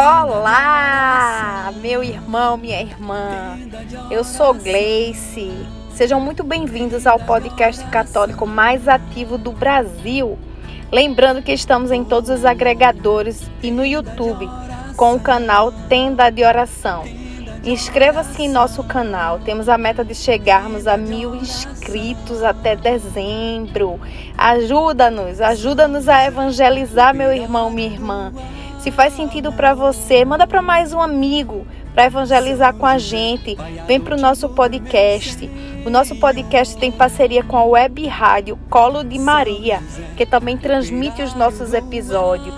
Olá, meu irmão, minha irmã. Eu sou Gleice. Sejam muito bem-vindos ao podcast católico mais ativo do Brasil. Lembrando que estamos em todos os agregadores e no YouTube com o canal Tenda de Oração. Inscreva-se em nosso canal. Temos a meta de chegarmos a mil inscritos até dezembro. Ajuda-nos, ajuda-nos a evangelizar, meu irmão, minha irmã. Se faz sentido para você, manda para mais um amigo para evangelizar com a gente. Vem para o nosso podcast. O nosso podcast tem parceria com a web rádio Colo de Maria, que também transmite os nossos episódios.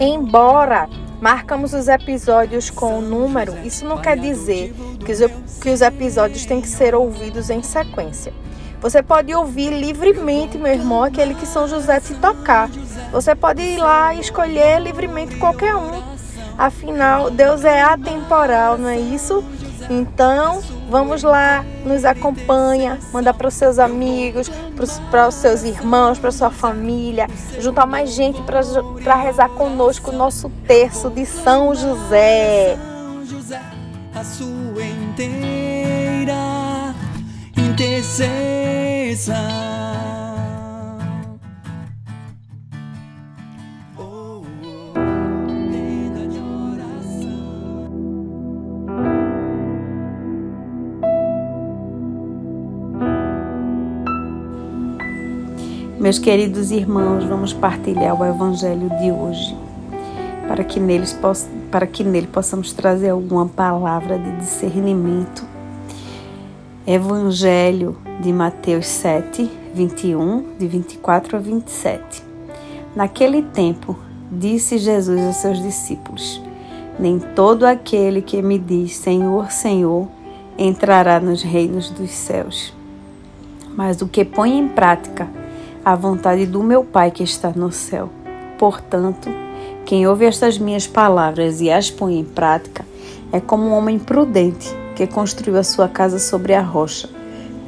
Embora marcamos os episódios com o número, isso não quer dizer que os, que os episódios têm que ser ouvidos em sequência. Você pode ouvir livremente, meu irmão, aquele que São José te tocar. Você pode ir lá e escolher livremente qualquer um. Afinal, Deus é atemporal, não é isso? Então, vamos lá, nos acompanha, manda para os seus amigos, para os seus irmãos, para sua família, juntar mais gente para rezar conosco o nosso terço de São José. A sua inteira intercessão. Meus queridos irmãos, vamos partilhar o Evangelho de hoje, para que, neles, para que nele possamos trazer alguma palavra de discernimento. Evangelho de Mateus 7, 21, de 24 a 27. Naquele tempo, disse Jesus aos seus discípulos: Nem todo aquele que me diz Senhor, Senhor, entrará nos reinos dos céus, mas o que põe em prática a vontade do meu Pai que está no céu. Portanto, quem ouve estas minhas palavras e as põe em prática é como um homem prudente que construiu a sua casa sobre a rocha.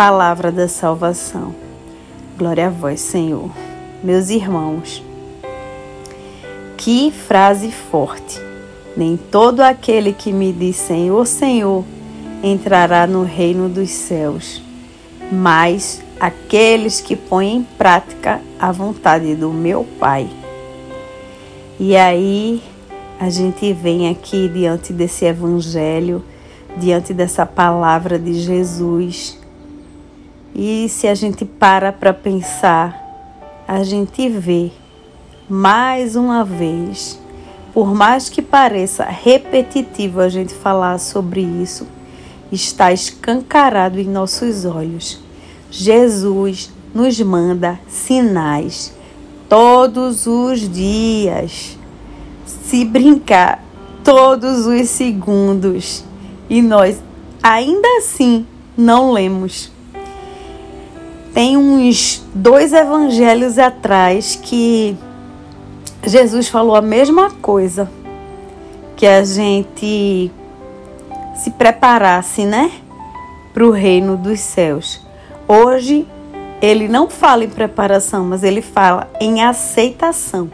Palavra da salvação. Glória a vós, Senhor. Meus irmãos, que frase forte! Nem todo aquele que me diz Senhor, Senhor entrará no reino dos céus, mas aqueles que põem em prática a vontade do meu Pai. E aí a gente vem aqui diante desse evangelho, diante dessa palavra de Jesus. E se a gente para para pensar, a gente vê mais uma vez, por mais que pareça repetitivo a gente falar sobre isso, está escancarado em nossos olhos Jesus nos manda sinais todos os dias. Se brincar, todos os segundos. E nós ainda assim não lemos. Tem uns dois evangelhos atrás que Jesus falou a mesma coisa. Que a gente se preparasse, né? Para o reino dos céus. Hoje, ele não fala em preparação, mas ele fala em aceitação.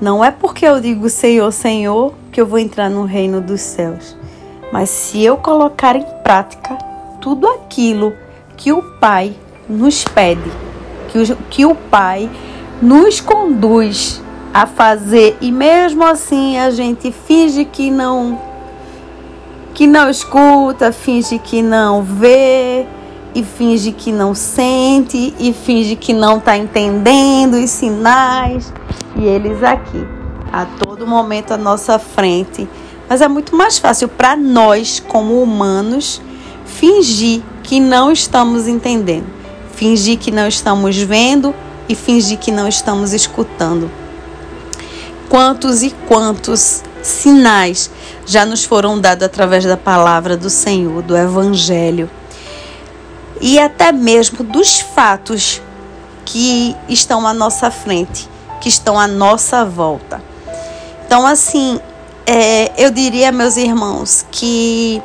Não é porque eu digo Senhor, Senhor, que eu vou entrar no reino dos céus. Mas se eu colocar em prática tudo aquilo que o Pai nos pede, que o, que o Pai nos conduz a fazer. E mesmo assim a gente finge que não que não escuta, finge que não vê, e finge que não sente e finge que não está entendendo os sinais. E eles aqui a todo momento à nossa frente. Mas é muito mais fácil para nós, como humanos, fingir que não estamos entendendo, fingir que não estamos vendo e fingir que não estamos escutando. quantos e quantos sinais já nos foram dados através da palavra do Senhor, do Evangelho e até mesmo dos fatos que estão à nossa frente, que estão à nossa volta. Então, assim, é, eu diria, meus irmãos, que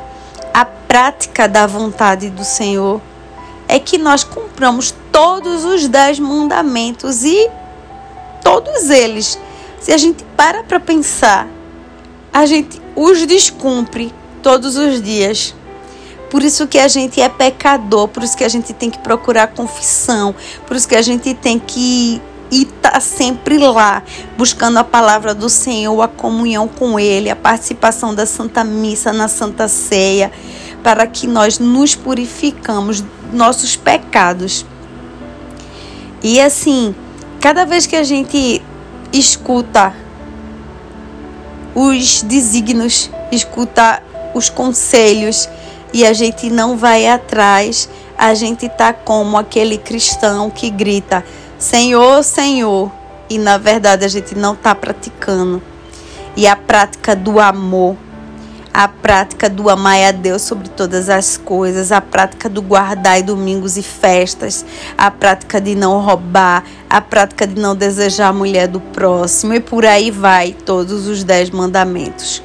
a prática da vontade do Senhor é que nós cumpramos todos os dez mandamentos e todos eles, se a gente para para pensar, a gente os descumpre todos os dias. Por isso que a gente é pecador, por isso que a gente tem que procurar confissão, por isso que a gente tem que e tá sempre lá, buscando a palavra do Senhor, a comunhão com Ele, a participação da Santa Missa na Santa Ceia, para que nós nos purificamos nossos pecados. E assim, cada vez que a gente escuta os desígnios, escuta os conselhos e a gente não vai atrás, a gente tá como aquele cristão que grita: Senhor, Senhor. E na verdade a gente não está praticando. E a prática do amor, a prática do amar a Deus sobre todas as coisas, a prática do guardar domingos e festas, a prática de não roubar, a prática de não desejar a mulher do próximo e por aí vai todos os dez mandamentos.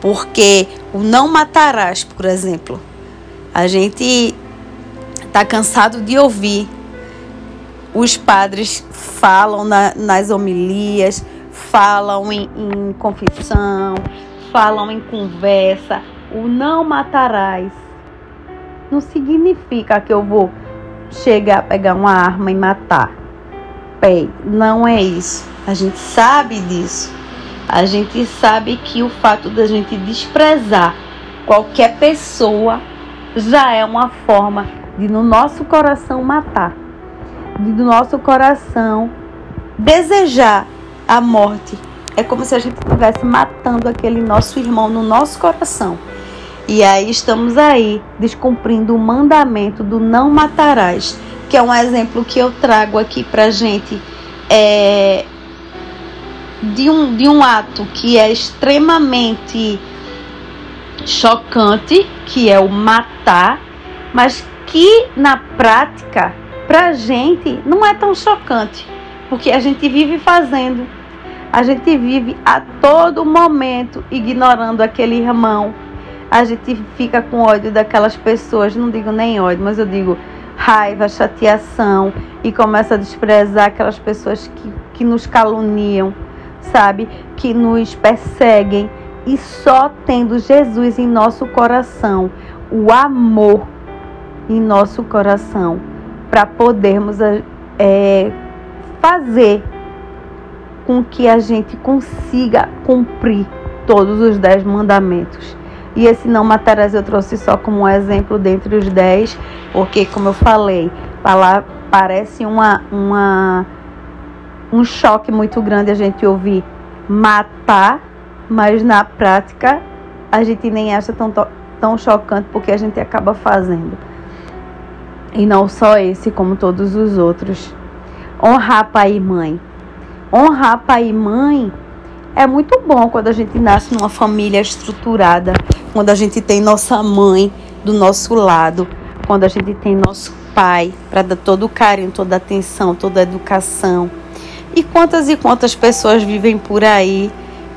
Porque o não matarás, por exemplo, a gente está cansado de ouvir os padres falam na, nas homilias, falam em, em confissão, falam em conversa. O não matarás não significa que eu vou chegar a pegar uma arma e matar. Bem, não é isso. A gente sabe disso. A gente sabe que o fato da gente desprezar qualquer pessoa já é uma forma de no nosso coração matar do nosso coração desejar a morte. É como se a gente estivesse matando aquele nosso irmão no nosso coração. E aí estamos aí descumprindo o mandamento do não matarás, que é um exemplo que eu trago aqui pra gente é, de, um, de um ato que é extremamente chocante, que é o matar, mas que na prática para gente não é tão chocante, porque a gente vive fazendo, a gente vive a todo momento ignorando aquele irmão, a gente fica com ódio daquelas pessoas, não digo nem ódio, mas eu digo raiva, chateação. E começa a desprezar aquelas pessoas que, que nos caluniam, sabe? Que nos perseguem. E só tendo Jesus em nosso coração, o amor em nosso coração para podermos é, fazer com que a gente consiga cumprir todos os dez mandamentos. E esse não matarás eu trouxe só como um exemplo dentre os dez, porque como eu falei, parece uma, uma, um choque muito grande a gente ouvir matar, mas na prática a gente nem acha tão, tão chocante porque a gente acaba fazendo. E não só esse, como todos os outros. Honrar pai e mãe. Honrar pai e mãe é muito bom quando a gente nasce numa família estruturada, quando a gente tem nossa mãe do nosso lado, quando a gente tem nosso pai para dar todo o carinho, toda a atenção, toda a educação. E quantas e quantas pessoas vivem por aí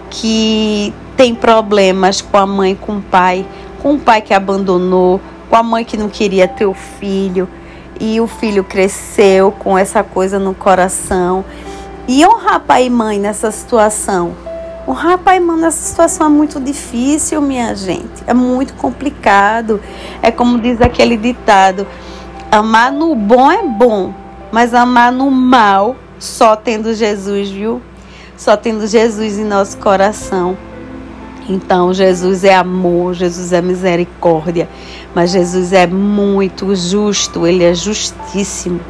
que tem problemas com a mãe, com o pai, com o pai que abandonou, com a mãe que não queria ter o filho e o filho cresceu com essa coisa no coração. E honrar pai e mãe nessa situação. Honrar pai e mãe nessa situação é muito difícil, minha gente. É muito complicado. É como diz aquele ditado: amar no bom é bom, mas amar no mal só tendo Jesus, viu? Só tendo Jesus em nosso coração. Então, Jesus é amor, Jesus é misericórdia, mas Jesus é muito justo, ele é justíssimo.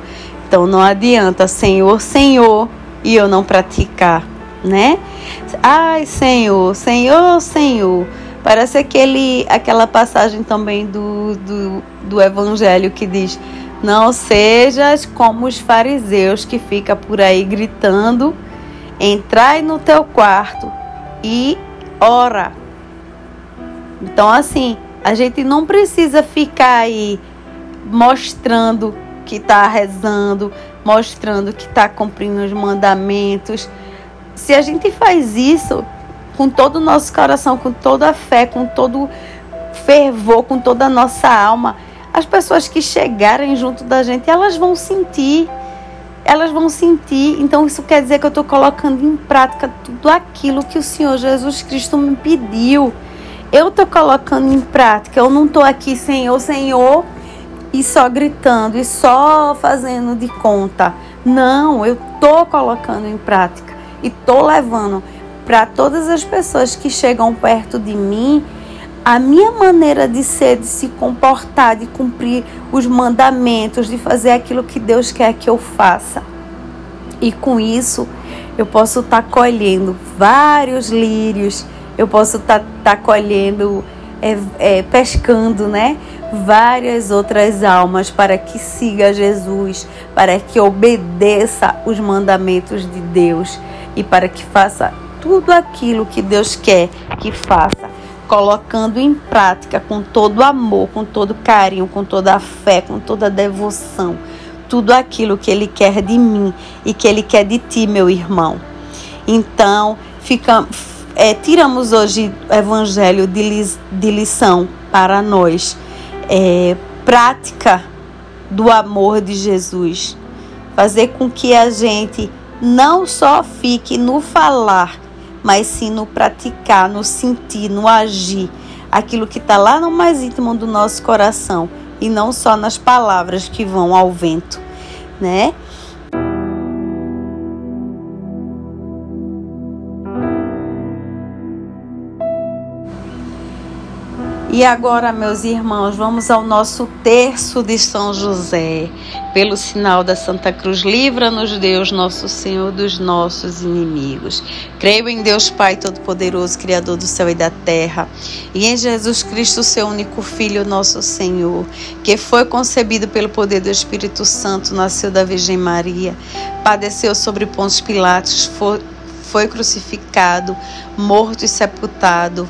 Então, não adianta, Senhor, Senhor, e eu não praticar, né? Ai, Senhor, Senhor, Senhor. Parece aquele, aquela passagem também do, do, do Evangelho que diz: Não sejas como os fariseus que fica por aí gritando entrai no teu quarto e ora. Então, assim, a gente não precisa ficar aí mostrando que está rezando, mostrando que está cumprindo os mandamentos. Se a gente faz isso com todo o nosso coração, com toda a fé, com todo fervor, com toda a nossa alma, as pessoas que chegarem junto da gente, elas vão sentir. Elas vão sentir. Então, isso quer dizer que eu estou colocando em prática tudo aquilo que o Senhor Jesus Cristo me pediu. Eu estou colocando em prática. Eu não estou aqui, Senhor, Senhor, e só gritando e só fazendo de conta. Não, eu estou colocando em prática e estou levando para todas as pessoas que chegam perto de mim a minha maneira de ser, de se comportar, de cumprir os mandamentos, de fazer aquilo que Deus quer que eu faça. E com isso, eu posso estar tá colhendo vários lírios, eu posso estar tá, tá colhendo, é, é, pescando, né? Várias outras almas para que siga Jesus, para que obedeça os mandamentos de Deus e para que faça tudo aquilo que Deus quer que faça colocando em prática com todo amor, com todo carinho, com toda a fé, com toda devoção, tudo aquilo que Ele quer de mim e que Ele quer de ti, meu irmão. Então, fica, é, tiramos hoje o Evangelho de, li, de lição para nós, é, prática do amor de Jesus, fazer com que a gente não só fique no falar, mas sim no praticar, no sentir, no agir, aquilo que está lá no mais íntimo do nosso coração e não só nas palavras que vão ao vento, né? E agora, meus irmãos, vamos ao nosso terço de São José. Pelo sinal da Santa Cruz, livra-nos, Deus, nosso Senhor, dos nossos inimigos. Creio em Deus Pai Todo-Poderoso, Criador do céu e da terra, e em Jesus Cristo, seu único Filho, nosso Senhor, que foi concebido pelo poder do Espírito Santo, nasceu da Virgem Maria, padeceu sobre Pontos Pilatos, foi, foi crucificado, morto e sepultado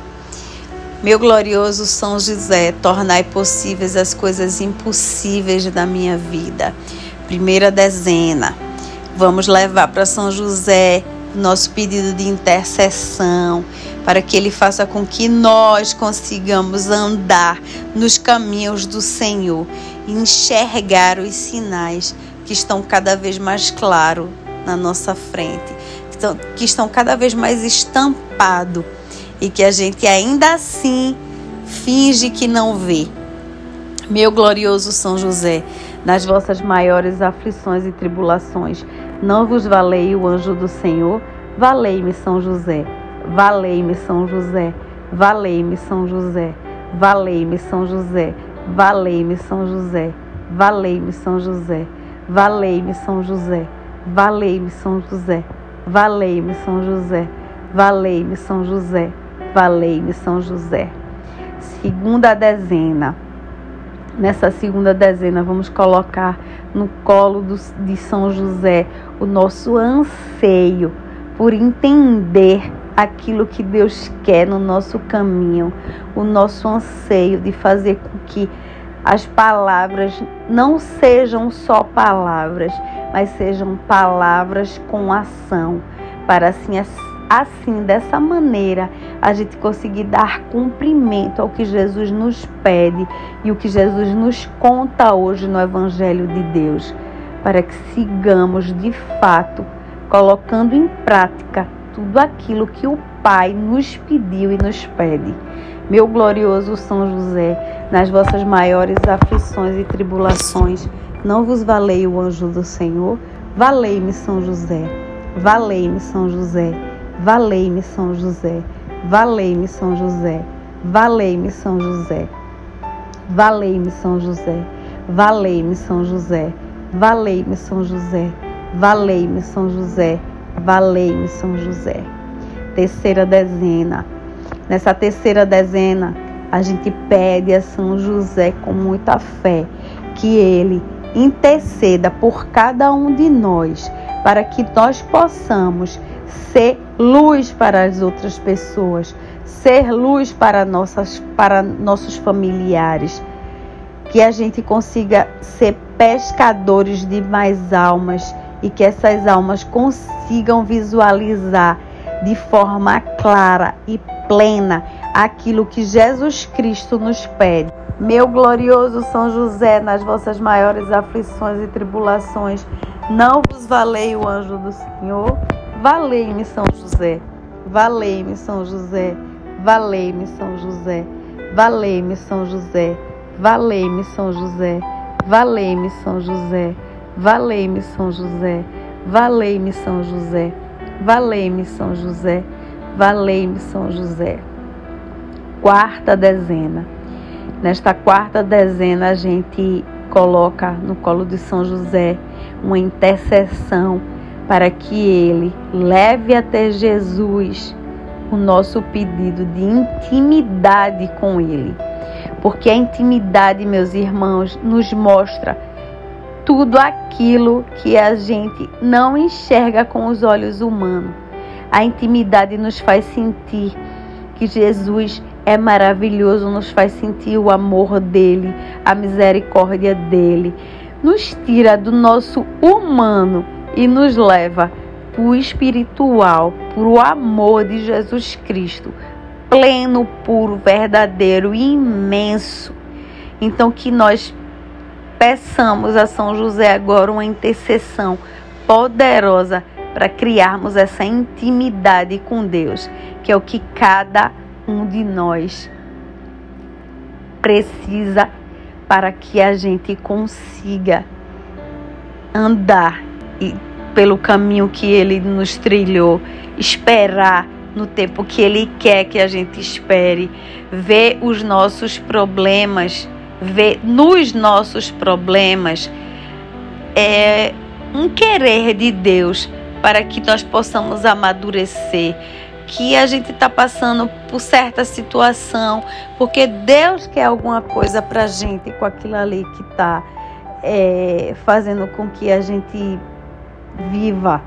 Meu glorioso São José, tornai possíveis as coisas impossíveis da minha vida. Primeira dezena. Vamos levar para São José nosso pedido de intercessão, para que ele faça com que nós consigamos andar nos caminhos do Senhor e enxergar os sinais que estão cada vez mais claros na nossa frente, que estão, cada vez mais estampados e que a gente ainda assim finge que não vê. Meu glorioso São José, nas vossas maiores aflições e tribulações, não vos valei o anjo do Senhor? Valei-me, São José. Valei-me, São José. Valei-me, São José. Valei-me, São José. Valei-me, São José. Valei-me, São José. Valei-me, São José. Valei-me, São José. Valei-me, São José. Valei-me, São José. Valei-me São José. Segunda dezena. Nessa segunda dezena, vamos colocar no colo do, de São José o nosso anseio por entender aquilo que Deus quer no nosso caminho, o nosso anseio de fazer com que as palavras não sejam só palavras, mas sejam palavras com ação, para assim assim, dessa maneira, a gente conseguir dar cumprimento ao que Jesus nos pede e o que Jesus nos conta hoje no Evangelho de Deus, para que sigamos de fato colocando em prática tudo aquilo que o Pai nos pediu e nos pede. Meu glorioso São José, nas vossas maiores aflições e tribulações, não vos valei o anjo do Senhor? Valei-me, São José. Valei-me, São José. Valei-me São José, valei-me São José, valei-me São José, valei-me São José, valei-me São José, valei-me São José, valei-me São José, valei-me São José. Terceira dezena. Nessa terceira dezena, a gente pede a São José com muita fé que ele interceda por cada um de nós, para que nós possamos ser luz para as outras pessoas, ser luz para, nossas, para nossos familiares, que a gente consiga ser pescadores de mais almas e que essas almas consigam visualizar de forma clara e plena aquilo que Jesus Cristo nos pede. Meu glorioso São José, nas vossas maiores aflições e tribulações, não vos valei o anjo do Senhor? Valei-me, São José. Valei-me, São José. Valei-me, São José. Valei-me, São José. Valei-me, São José. Valei-me, São José. Valei-me, São José. Valei-me, São José. Valei-me, São José. Valei-me, São José. Quarta dezena. Nesta quarta dezena, a gente coloca no colo de São José uma intercessão para que ele leve até Jesus o nosso pedido de intimidade com ele. Porque a intimidade, meus irmãos, nos mostra tudo aquilo que a gente não enxerga com os olhos humanos. A intimidade nos faz sentir que Jesus é maravilhoso, nos faz sentir o amor dele, a misericórdia dele, nos tira do nosso humano e nos leva para o espiritual, para o amor de Jesus Cristo, pleno, puro, verdadeiro imenso. Então, que nós peçamos a São José agora uma intercessão poderosa para criarmos essa intimidade com Deus, que é o que cada um de nós precisa para que a gente consiga andar e pelo caminho que ele nos trilhou, esperar no tempo que ele quer que a gente espere, ver os nossos problemas, ver nos nossos problemas. É um querer de Deus para que nós possamos amadurecer, que a gente está passando por certa situação, porque Deus quer alguma coisa para a gente com aquilo ali que está é, fazendo com que a gente viva,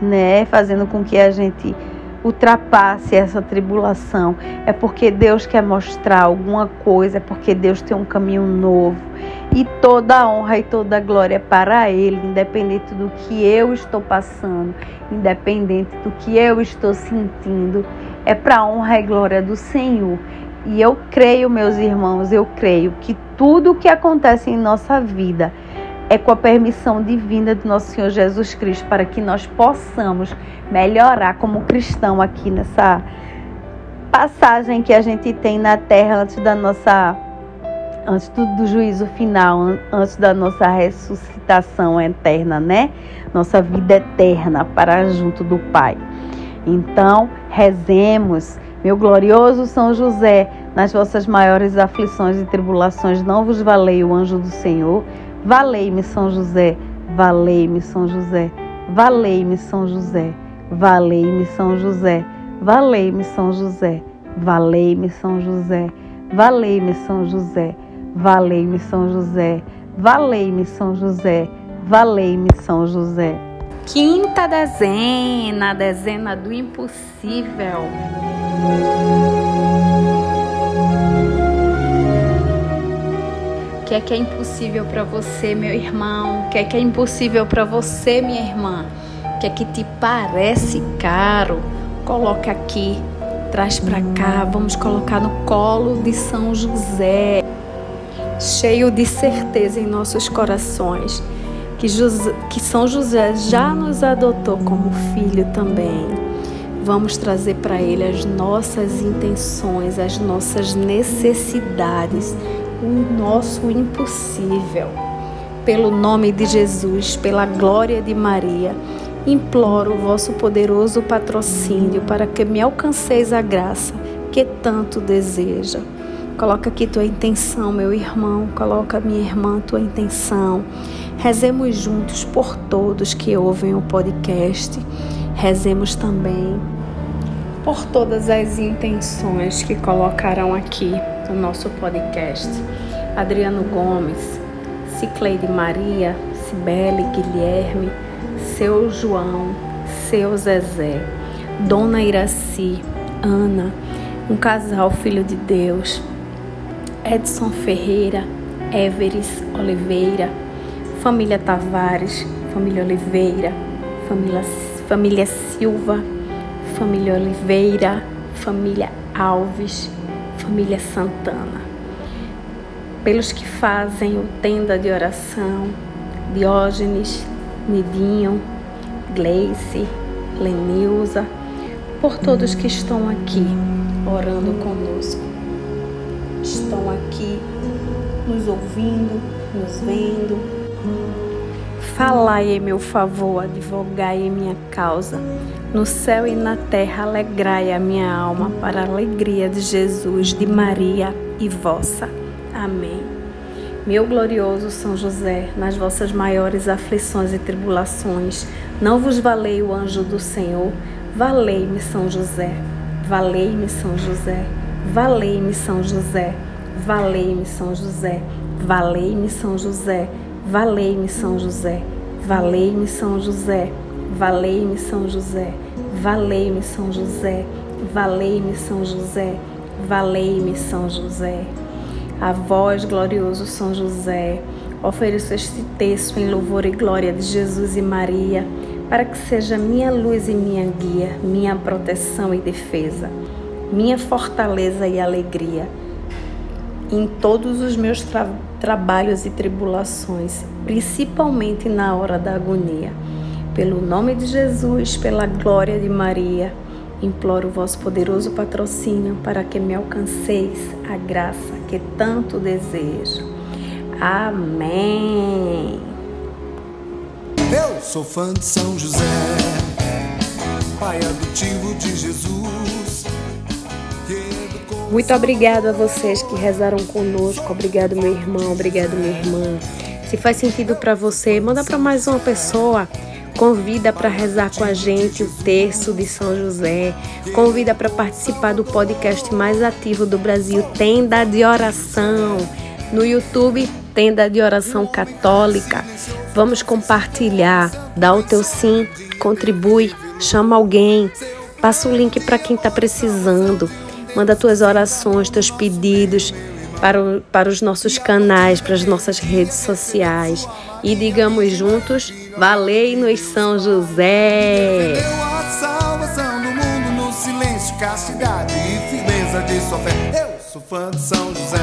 né? Fazendo com que a gente ultrapasse essa tribulação. É porque Deus quer mostrar alguma coisa, é porque Deus tem um caminho novo. E toda a honra e toda a glória é para Ele, independente do que eu estou passando, independente do que eu estou sentindo, é para a honra e glória do Senhor. E eu creio, meus irmãos, eu creio que tudo o que acontece em nossa vida é com a permissão divina do nosso Senhor Jesus Cristo para que nós possamos melhorar como cristão aqui nessa passagem que a gente tem na terra antes da nossa antes do, do, juízo final, antes da nossa ressuscitação eterna, né? Nossa vida eterna para junto do Pai. Então, rezemos, meu glorioso São José, nas vossas maiores aflições e tribulações, não vos valei o anjo do Senhor. Valei-me, São José, valei-me, São José, valei-me, São José, valei-me, São José, valei-me, São José, valei-me, São José, valei-me, São José. Valei-me São José, valei-me São José, valei-me São José. Quinta dezena, dezena do impossível. Que é que é impossível para você, meu irmão? O que é que é impossível para você, minha irmã? O que é que te parece caro? Coloca aqui, traz para cá, vamos colocar no colo de São José cheio de certeza em nossos corações que, José, que São José já nos adotou como filho também. Vamos trazer para Ele as nossas intenções, as nossas necessidades, o nosso impossível. Pelo nome de Jesus, pela glória de Maria, imploro o vosso poderoso patrocínio para que me alcanceis a graça que tanto deseja. Coloca aqui tua intenção, meu irmão. Coloca, minha irmã, tua intenção. Rezemos juntos por todos que ouvem o podcast. Rezemos também por todas as intenções que colocaram aqui no nosso podcast. Adriano Gomes, Cicleide Maria, Cibele Guilherme, seu João, seu Zezé, Dona Iraci, Ana, um casal filho de Deus, Edson Ferreira, Everes Oliveira, família Tavares, família Oliveira, família, família Silva, família Oliveira, família Alves, família Santana. Pelos que fazem o tenda de oração, Diógenes, Nidinho, Gleice, Lenilza, por todos que estão aqui orando conosco estão aqui nos ouvindo, nos vendo. Falai em meu favor, advogai em minha causa. No céu e na terra alegrai a minha alma para a alegria de Jesus, de Maria e vossa. Amém. Meu glorioso São José, nas vossas maiores aflições e tribulações, não vos valei o anjo do Senhor? Valei-me, São José. Valei-me, São José. Valei-me, São José. Valei-me, São José. Valei-me, São José. Valei-me, São José. Valei-me, São José. Valei-me, São José. Valei-me, São José. Valei-me, São José. Valei-me, São José. A vós, glorioso São José, ofereço este texto em louvor e glória de Jesus e Maria, para que seja minha luz e minha guia, minha proteção e defesa minha fortaleza e alegria em todos os meus tra trabalhos e tribulações, principalmente na hora da agonia. Pelo nome de Jesus, pela glória de Maria, imploro o vosso poderoso patrocínio para que me alcanceis a graça que tanto desejo. Amém. Eu sou fã de São José, pai adotivo de Jesus. Muito obrigado a vocês que rezaram conosco. Obrigado, meu irmão. Obrigado, minha irmã. Se faz sentido para você, manda para mais uma pessoa. Convida para rezar com a gente o terço de São José. Convida para participar do podcast mais ativo do Brasil, Tenda de Oração. No YouTube, Tenda de Oração Católica. Vamos compartilhar. Dá o teu sim, contribui, chama alguém. Passa o link para quem está precisando. Manda tuas orações, teus pedidos para, o, para os nossos canais, para as nossas redes sociais. E digamos juntos: Valei-nos São José! Deu a salvação do mundo no silêncio, castidade e firmeza de sua fé. Eu sou fã de São José,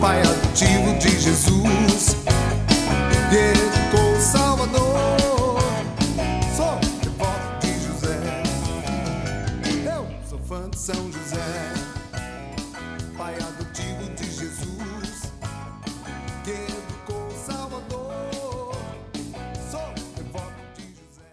pai adotivo de Jesus,